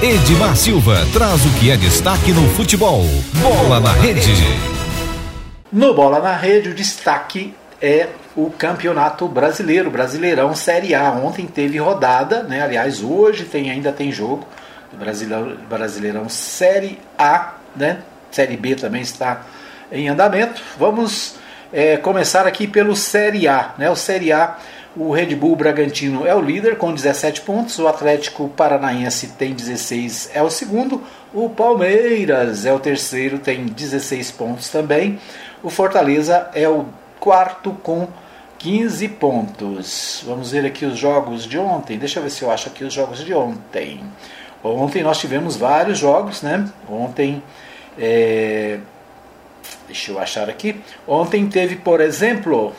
Edmar Silva traz o que é destaque no futebol. Bola na rede. No Bola na Rede, o destaque é o Campeonato Brasileiro, Brasileirão Série A. Ontem teve rodada, né? Aliás, hoje tem, ainda tem jogo Brasileirão, Brasileirão Série A, né? Série B também está em andamento. Vamos é, começar aqui pelo Série A, né? O Série A, o Red Bull Bragantino é o líder com 17 pontos, o Atlético Paranaense tem 16, é o segundo, o Palmeiras é o terceiro, tem 16 pontos também. O Fortaleza é o quarto com 15 pontos. Vamos ver aqui os jogos de ontem. Deixa eu ver se eu acho aqui os jogos de ontem. Ontem nós tivemos vários jogos, né? Ontem, é... deixa eu achar aqui. Ontem teve, por exemplo,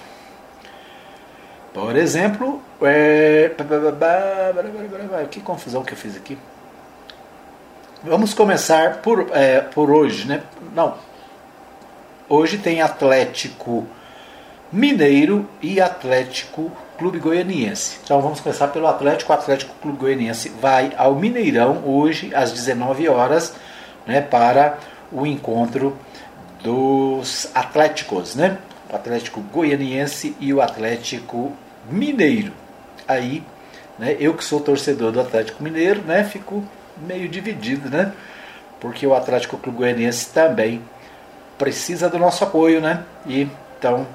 por exemplo, é... que confusão que eu fiz aqui. Vamos começar por, é, por hoje, né? Não, Hoje tem Atlético Mineiro e Atlético Clube Goianiense. Então vamos começar pelo Atlético. O Atlético Clube Goianiense vai ao Mineirão hoje às 19 horas, né, para o encontro dos Atléticos, né? O Atlético Goianiense e o Atlético Mineiro. Aí, né, eu que sou torcedor do Atlético Mineiro, né, fico meio dividido, né? Porque o Atlético Clube Goianiense também precisa do nosso apoio, né? E então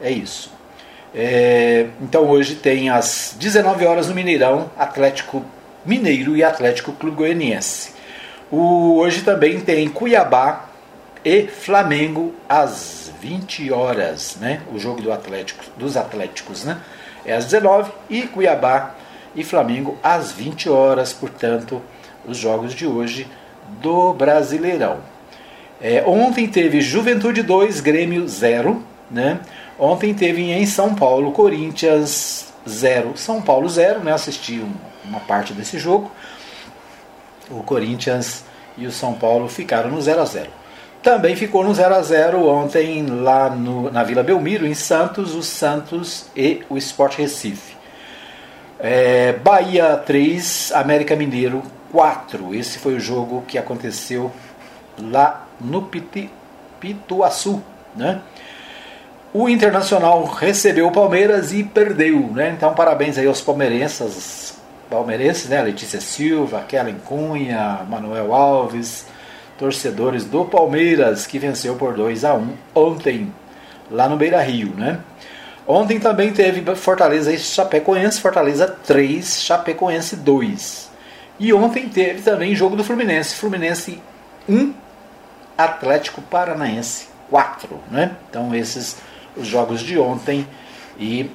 é isso. É, então hoje tem às 19 horas no Mineirão, Atlético Mineiro e Atlético Clube Goianiense. O, hoje também tem Cuiabá e Flamengo às 20 horas, né? O jogo do Atlético, dos Atléticos, né? É às 19 e Cuiabá e Flamengo às 20 horas, portanto, os jogos de hoje do Brasileirão. É, ontem teve Juventude 2, Grêmio 0. Né? Ontem teve em São Paulo, Corinthians 0. São Paulo 0, né? assisti uma parte desse jogo. O Corinthians e o São Paulo ficaram no 0 a 0 Também ficou no 0 a 0 ontem lá no, na Vila Belmiro, em Santos, o Santos e o Sport Recife. É, Bahia 3, América Mineiro 4. Esse foi o jogo que aconteceu lá no Piti, Pituaçu. Né? O Internacional recebeu o Palmeiras e perdeu. Né? Então, parabéns aí aos palmeirenses, palmeirenses né? Letícia Silva, Kellen Cunha, Manuel Alves, torcedores do Palmeiras, que venceu por 2 a 1 ontem, lá no Beira Rio. Né? Ontem também teve Fortaleza e Chapecoense, Fortaleza 3, Chapecoense 2. E ontem teve também jogo do Fluminense, Fluminense 1, Atlético Paranaense 4. Né? Então, esses os jogos de ontem e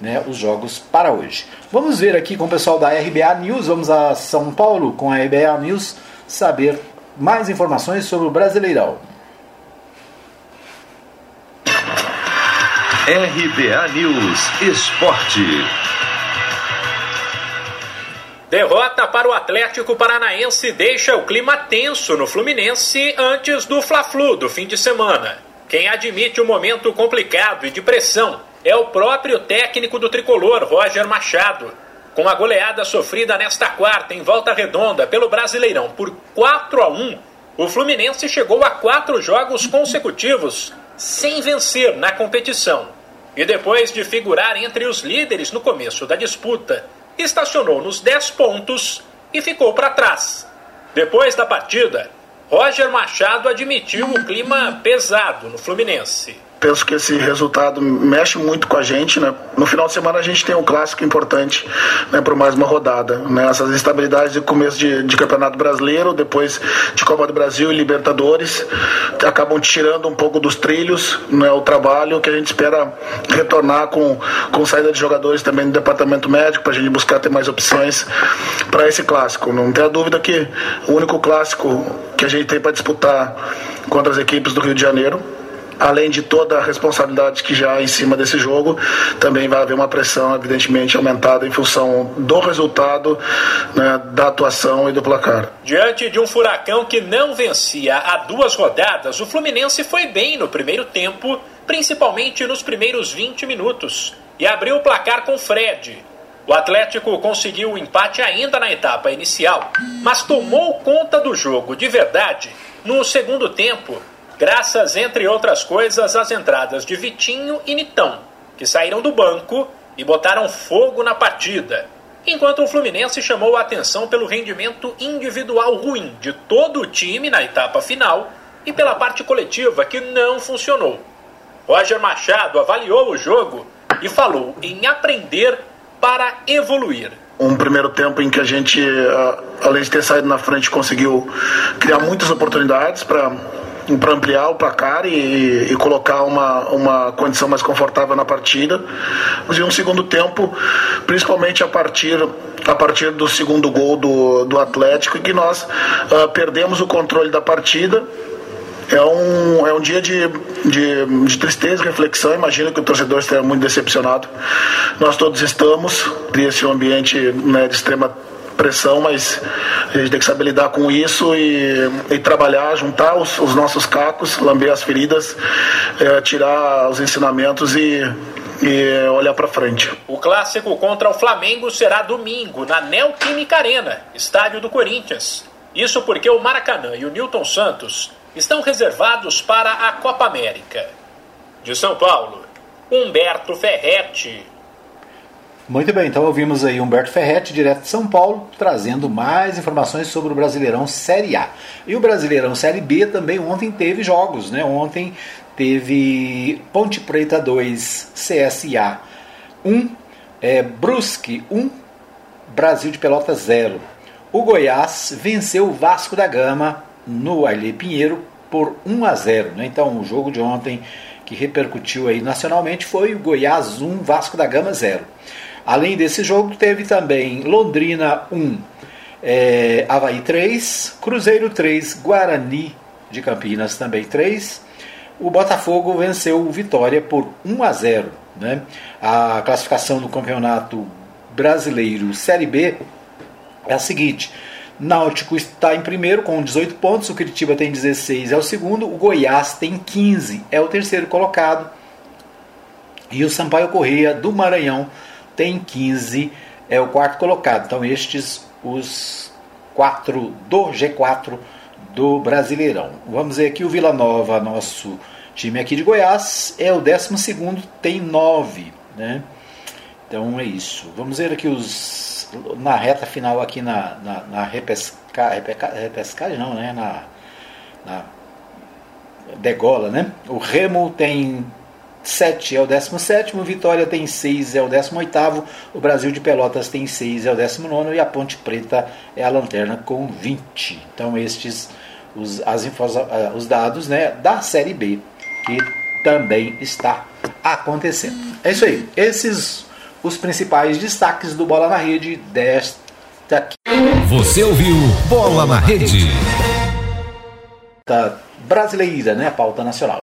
né, os jogos para hoje. Vamos ver aqui com o pessoal da RBA News, vamos a São Paulo com a RBA News saber mais informações sobre o Brasileirão. RBA News Esporte. Derrota para o Atlético Paranaense deixa o clima tenso no Fluminense antes do Fla-Flu do fim de semana. Quem admite o um momento complicado e de pressão é o próprio técnico do tricolor, Roger Machado. Com a goleada sofrida nesta quarta em volta redonda pelo Brasileirão por 4 a 1, o Fluminense chegou a quatro jogos consecutivos sem vencer na competição. E depois de figurar entre os líderes no começo da disputa, estacionou nos 10 pontos e ficou para trás. Depois da partida, Roger Machado admitiu o clima pesado no Fluminense penso que esse resultado mexe muito com a gente, né? No final de semana a gente tem um clássico importante, né, por mais uma rodada, né? Essas instabilidades de começo de, de campeonato brasileiro, depois de Copa do Brasil e Libertadores, acabam tirando um pouco dos trilhos, né, o trabalho que a gente espera retornar com, com saída de jogadores também do departamento médico para a gente buscar ter mais opções para esse clássico. Não tenha dúvida que o único clássico que a gente tem para disputar contra as equipes do Rio de Janeiro além de toda a responsabilidade que já há em cima desse jogo, também vai haver uma pressão, evidentemente, aumentada em função do resultado, né, da atuação e do placar. Diante de um furacão que não vencia há duas rodadas, o Fluminense foi bem no primeiro tempo, principalmente nos primeiros 20 minutos, e abriu o placar com Fred. O Atlético conseguiu o empate ainda na etapa inicial, mas tomou conta do jogo de verdade no segundo tempo, graças, entre outras coisas, às entradas de Vitinho e Nitão, que saíram do banco e botaram fogo na partida. Enquanto o Fluminense chamou a atenção pelo rendimento individual ruim de todo o time na etapa final e pela parte coletiva que não funcionou. Roger Machado avaliou o jogo e falou em aprender para evoluir. Um primeiro tempo em que a gente, além de ter saído na frente, conseguiu criar muitas oportunidades para para ampliar o placar e, e, colocar uma, uma condição mais confortável na partida. E um segundo tempo, principalmente a partir, a partir do segundo gol do, do Atlético, em que nós uh, perdemos o controle da partida é um, é um dia de, de, de tristeza reflexão. Imagino que o torcedor esteja muito decepcionado. Nós todos estamos. Um ambiente né, de extrema pressão, mas a gente tem que saber lidar com isso e, e trabalhar, juntar os, os, nossos cacos, lamber as feridas, é, tirar os ensinamentos e, e olhar para frente. O clássico contra o Flamengo será domingo na Neoquímica Arena, estádio do Corinthians. Isso porque o Maracanã e o Newton Santos estão reservados para a Copa América. De São Paulo, Humberto Ferretti. Muito bem, então ouvimos aí Humberto Ferretti, direto de São Paulo, trazendo mais informações sobre o Brasileirão Série A. E o Brasileirão Série B também ontem teve jogos, né? Ontem teve Ponte Preta 2, CSA 1, é, Brusque 1, Brasil de Pelotas 0. O Goiás venceu o Vasco da Gama no Arley Pinheiro por 1 a 0. Né? Então, o jogo de ontem que repercutiu aí nacionalmente foi o Goiás 1, Vasco da Gama 0. Além desse jogo, teve também Londrina 1, é, Havaí 3, Cruzeiro 3, Guarani de Campinas também 3. O Botafogo venceu o Vitória por 1 a 0. Né? A classificação do campeonato brasileiro Série B é a seguinte: Náutico está em primeiro com 18 pontos, o Curitiba tem 16, é o segundo, o Goiás tem 15, é o terceiro colocado. E o Sampaio Correia do Maranhão tem 15, é o quarto colocado. Então estes os quatro do G4 do Brasileirão. Vamos ver aqui o Vila Nova, nosso time aqui de Goiás, é o 12 segundo, tem 9, né? Então é isso. Vamos ver aqui os na reta final aqui na, na, na repesca, repesca, repescagem, não, né? Na, na degola, né? O Remo tem 7 é o 17, Vitória tem 6, é o 18, o Brasil de Pelotas tem 6, é o 19 e a Ponte Preta é a lanterna com 20. Então estes os, as infos, os dados né, da Série B que também está acontecendo. É isso aí. Esses os principais destaques do Bola na Rede desta aqui. Você ouviu Bola na Rede. Brasileira, né? A pauta nacional.